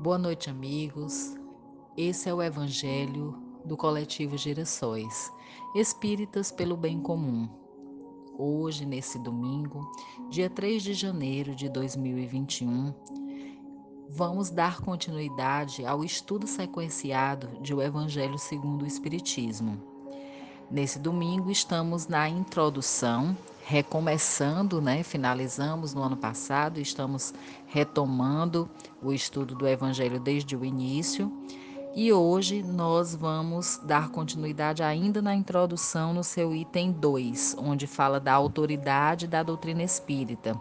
Boa noite, amigos. Esse é o Evangelho do Coletivo Gerações, Espíritas pelo Bem Comum. Hoje, nesse domingo, dia 3 de janeiro de 2021, vamos dar continuidade ao estudo sequenciado de O Evangelho segundo o Espiritismo. Nesse domingo, estamos na introdução recomeçando, né? Finalizamos no ano passado, estamos retomando o estudo do Evangelho desde o início. E hoje nós vamos dar continuidade ainda na introdução no seu item 2, onde fala da autoridade da doutrina espírita,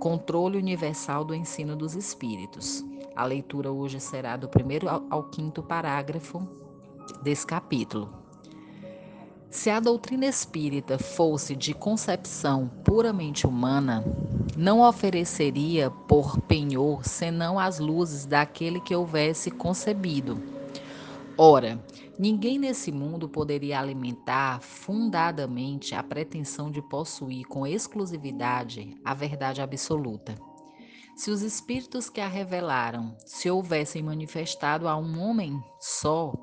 controle universal do ensino dos espíritos. A leitura hoje será do primeiro ao quinto parágrafo desse capítulo. Se a doutrina espírita fosse de concepção puramente humana, não ofereceria por penhor senão as luzes daquele que houvesse concebido. Ora, ninguém nesse mundo poderia alimentar fundadamente a pretensão de possuir com exclusividade a verdade absoluta. Se os espíritos que a revelaram se houvessem manifestado a um homem só,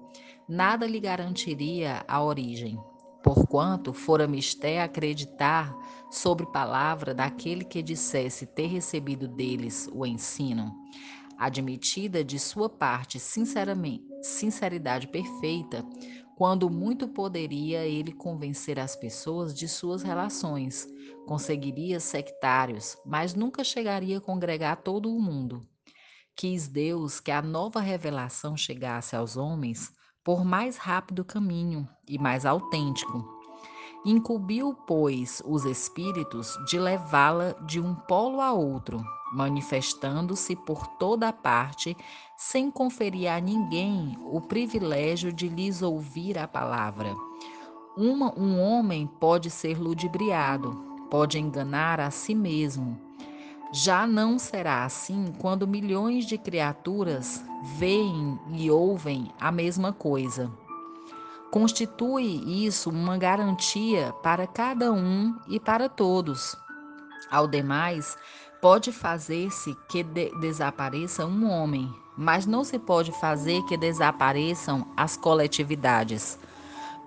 nada lhe garantiria a origem porquanto fora mistério acreditar sobre palavra daquele que dissesse ter recebido deles o ensino, admitida de sua parte sinceramente, sinceridade perfeita, quando muito poderia ele convencer as pessoas de suas relações, conseguiria sectários, mas nunca chegaria a congregar todo o mundo. Quis Deus que a nova revelação chegasse aos homens por mais rápido caminho e mais autêntico. Incumbiu, pois, os espíritos de levá-la de um polo a outro, manifestando-se por toda parte, sem conferir a ninguém o privilégio de lhes ouvir a palavra. Uma, um homem pode ser ludibriado, pode enganar a si mesmo, já não será assim quando milhões de criaturas veem e ouvem a mesma coisa. Constitui isso uma garantia para cada um e para todos. Ao demais, pode fazer-se que de desapareça um homem, mas não se pode fazer que desapareçam as coletividades.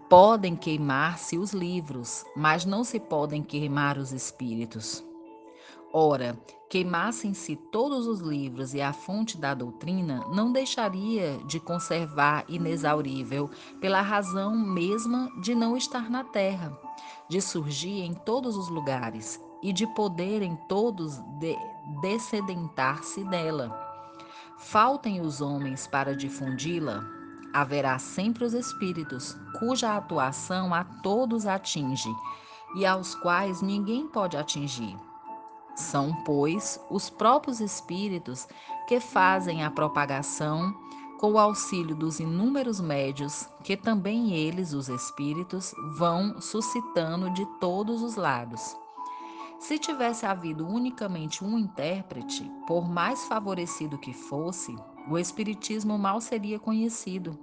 Podem queimar-se os livros, mas não se podem queimar os espíritos. Ora, queimassem-se todos os livros e a fonte da doutrina não deixaria de conservar inexaurível, pela razão mesma de não estar na terra, de surgir em todos os lugares e de poderem todos de descedentar-se dela. Faltem os homens para difundi-la, haverá sempre os espíritos, cuja atuação a todos atinge e aos quais ninguém pode atingir são, pois, os próprios espíritos que fazem a propagação com o auxílio dos inúmeros médios que também eles, os espíritos, vão suscitando de todos os lados. Se tivesse havido unicamente um intérprete, por mais favorecido que fosse, o espiritismo mal seria conhecido,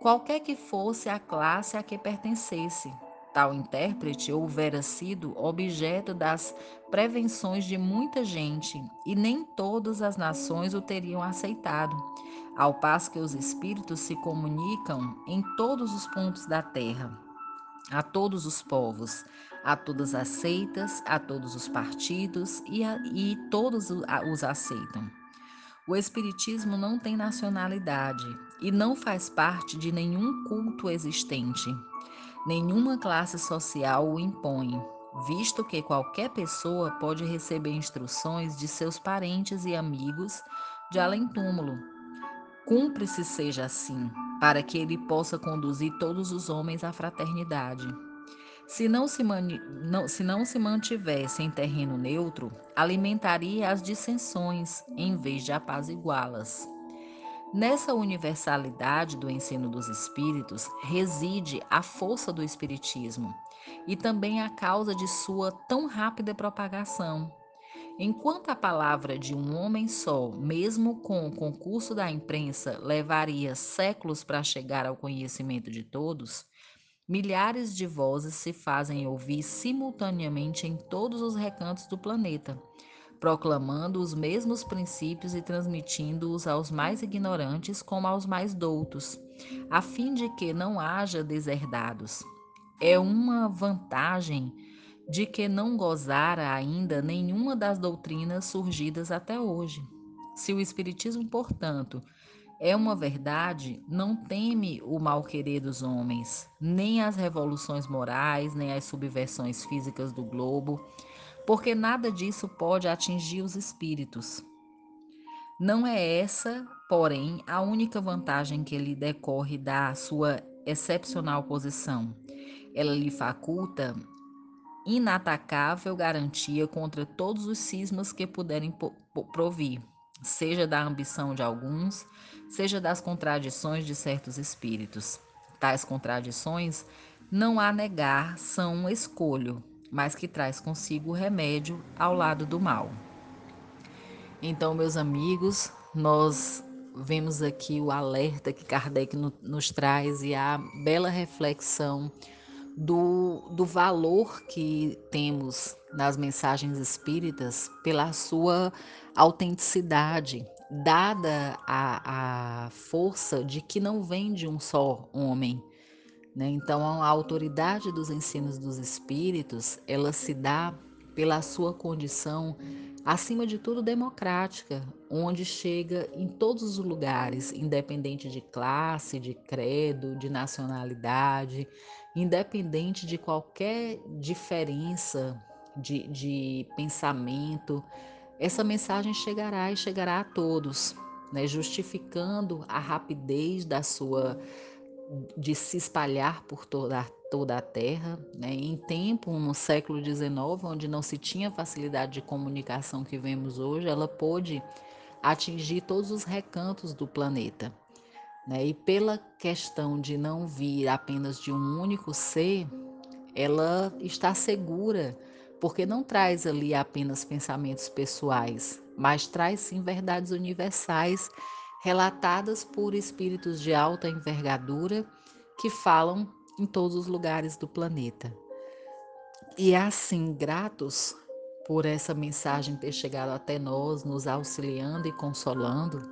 qualquer que fosse a classe a que pertencesse, Tal intérprete houvera sido objeto das prevenções de muita gente e nem todas as nações o teriam aceitado, ao passo que os espíritos se comunicam em todos os pontos da terra, a todos os povos, a todas as seitas, a todos os partidos e, a, e todos os aceitam. O Espiritismo não tem nacionalidade e não faz parte de nenhum culto existente nenhuma classe social o impõe, visto que qualquer pessoa pode receber instruções de seus parentes e amigos de além-túmulo. Cumpre-se seja assim, para que ele possa conduzir todos os homens à fraternidade. Se não, se não, se não se mantivesse em terreno neutro, alimentaria as dissensões em vez de apaziguá-las. Nessa universalidade do ensino dos espíritos reside a força do espiritismo e também a causa de sua tão rápida propagação. Enquanto a palavra de um homem só, mesmo com o concurso da imprensa, levaria séculos para chegar ao conhecimento de todos, milhares de vozes se fazem ouvir simultaneamente em todos os recantos do planeta proclamando os mesmos princípios e transmitindo-os aos mais ignorantes como aos mais doutos, a fim de que não haja deserdados. É uma vantagem de que não gozara ainda nenhuma das doutrinas surgidas até hoje. Se o Espiritismo, portanto, é uma verdade, não teme o mal-querer dos homens, nem as revoluções morais, nem as subversões físicas do globo, porque nada disso pode atingir os espíritos. Não é essa, porém, a única vantagem que lhe decorre da sua excepcional posição. Ela lhe faculta inatacável garantia contra todos os cismas que puderem provir, seja da ambição de alguns, seja das contradições de certos espíritos. Tais contradições, não há negar, são um escolho, mas que traz consigo o remédio ao lado do mal. Então, meus amigos, nós vemos aqui o alerta que Kardec no, nos traz e a bela reflexão do, do valor que temos nas mensagens espíritas pela sua autenticidade, dada a, a força de que não vem de um só homem. Né? Então, a autoridade dos ensinos dos espíritos, ela se dá pela sua condição, acima de tudo, democrática, onde chega em todos os lugares, independente de classe, de credo, de nacionalidade, independente de qualquer diferença de, de pensamento, essa mensagem chegará e chegará a todos, né, justificando a rapidez da sua de se espalhar por toda, toda a Terra. Né? Em tempo, no século XIX, onde não se tinha facilidade de comunicação que vemos hoje, ela pôde atingir todos os recantos do planeta. Né? E pela questão de não vir apenas de um único ser, ela está segura porque não traz ali apenas pensamentos pessoais, mas traz sim verdades universais relatadas por espíritos de alta envergadura que falam em todos os lugares do planeta. E assim, gratos por essa mensagem ter chegado até nós, nos auxiliando e consolando,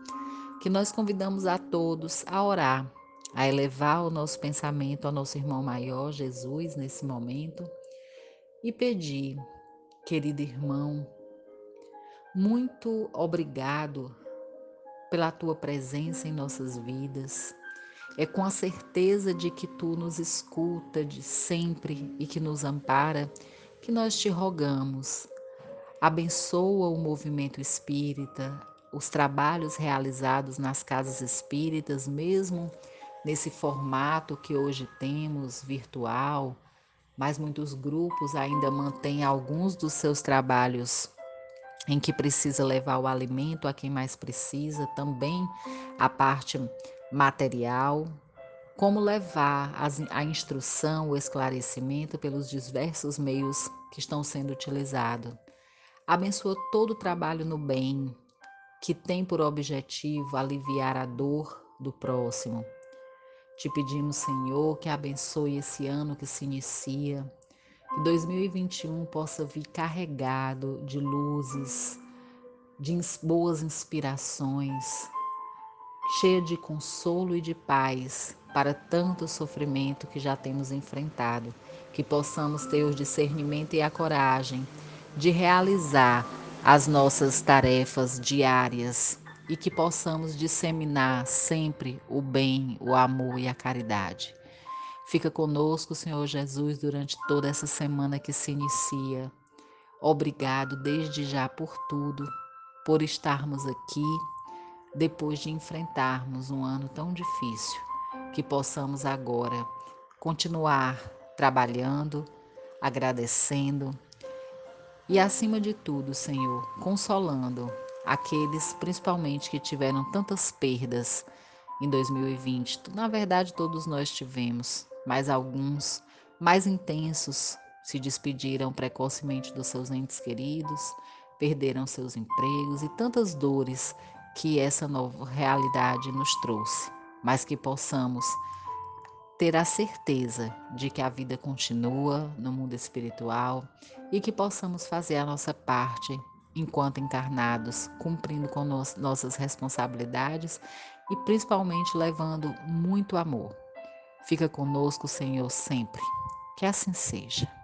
que nós convidamos a todos a orar, a elevar o nosso pensamento ao nosso irmão maior, Jesus, nesse momento e pedir, querido irmão, muito obrigado pela tua presença em nossas vidas. É com a certeza de que tu nos escuta de sempre e que nos ampara que nós te rogamos. Abençoa o movimento espírita, os trabalhos realizados nas casas espíritas, mesmo nesse formato que hoje temos, virtual, mas muitos grupos ainda mantêm alguns dos seus trabalhos em que precisa levar o alimento a quem mais precisa, também a parte material, como levar a instrução, o esclarecimento pelos diversos meios que estão sendo utilizados. Abençoa todo o trabalho no bem, que tem por objetivo aliviar a dor do próximo te pedimos, Senhor, que abençoe esse ano que se inicia, que 2021 possa vir carregado de luzes, de boas inspirações, cheia de consolo e de paz para tanto sofrimento que já temos enfrentado, que possamos ter o discernimento e a coragem de realizar as nossas tarefas diárias e que possamos disseminar sempre o bem, o amor e a caridade. Fica conosco, Senhor Jesus, durante toda essa semana que se inicia. Obrigado desde já por tudo, por estarmos aqui depois de enfrentarmos um ano tão difícil. Que possamos agora continuar trabalhando, agradecendo e, acima de tudo, Senhor, consolando aqueles principalmente que tiveram tantas perdas em 2020. Na verdade, todos nós tivemos, mas alguns mais intensos se despediram precocemente dos seus entes queridos, perderam seus empregos e tantas dores que essa nova realidade nos trouxe, mas que possamos ter a certeza de que a vida continua no mundo espiritual e que possamos fazer a nossa parte enquanto encarnados, cumprindo com nossas responsabilidades e principalmente levando muito amor. Fica conosco, Senhor, sempre. Que assim seja.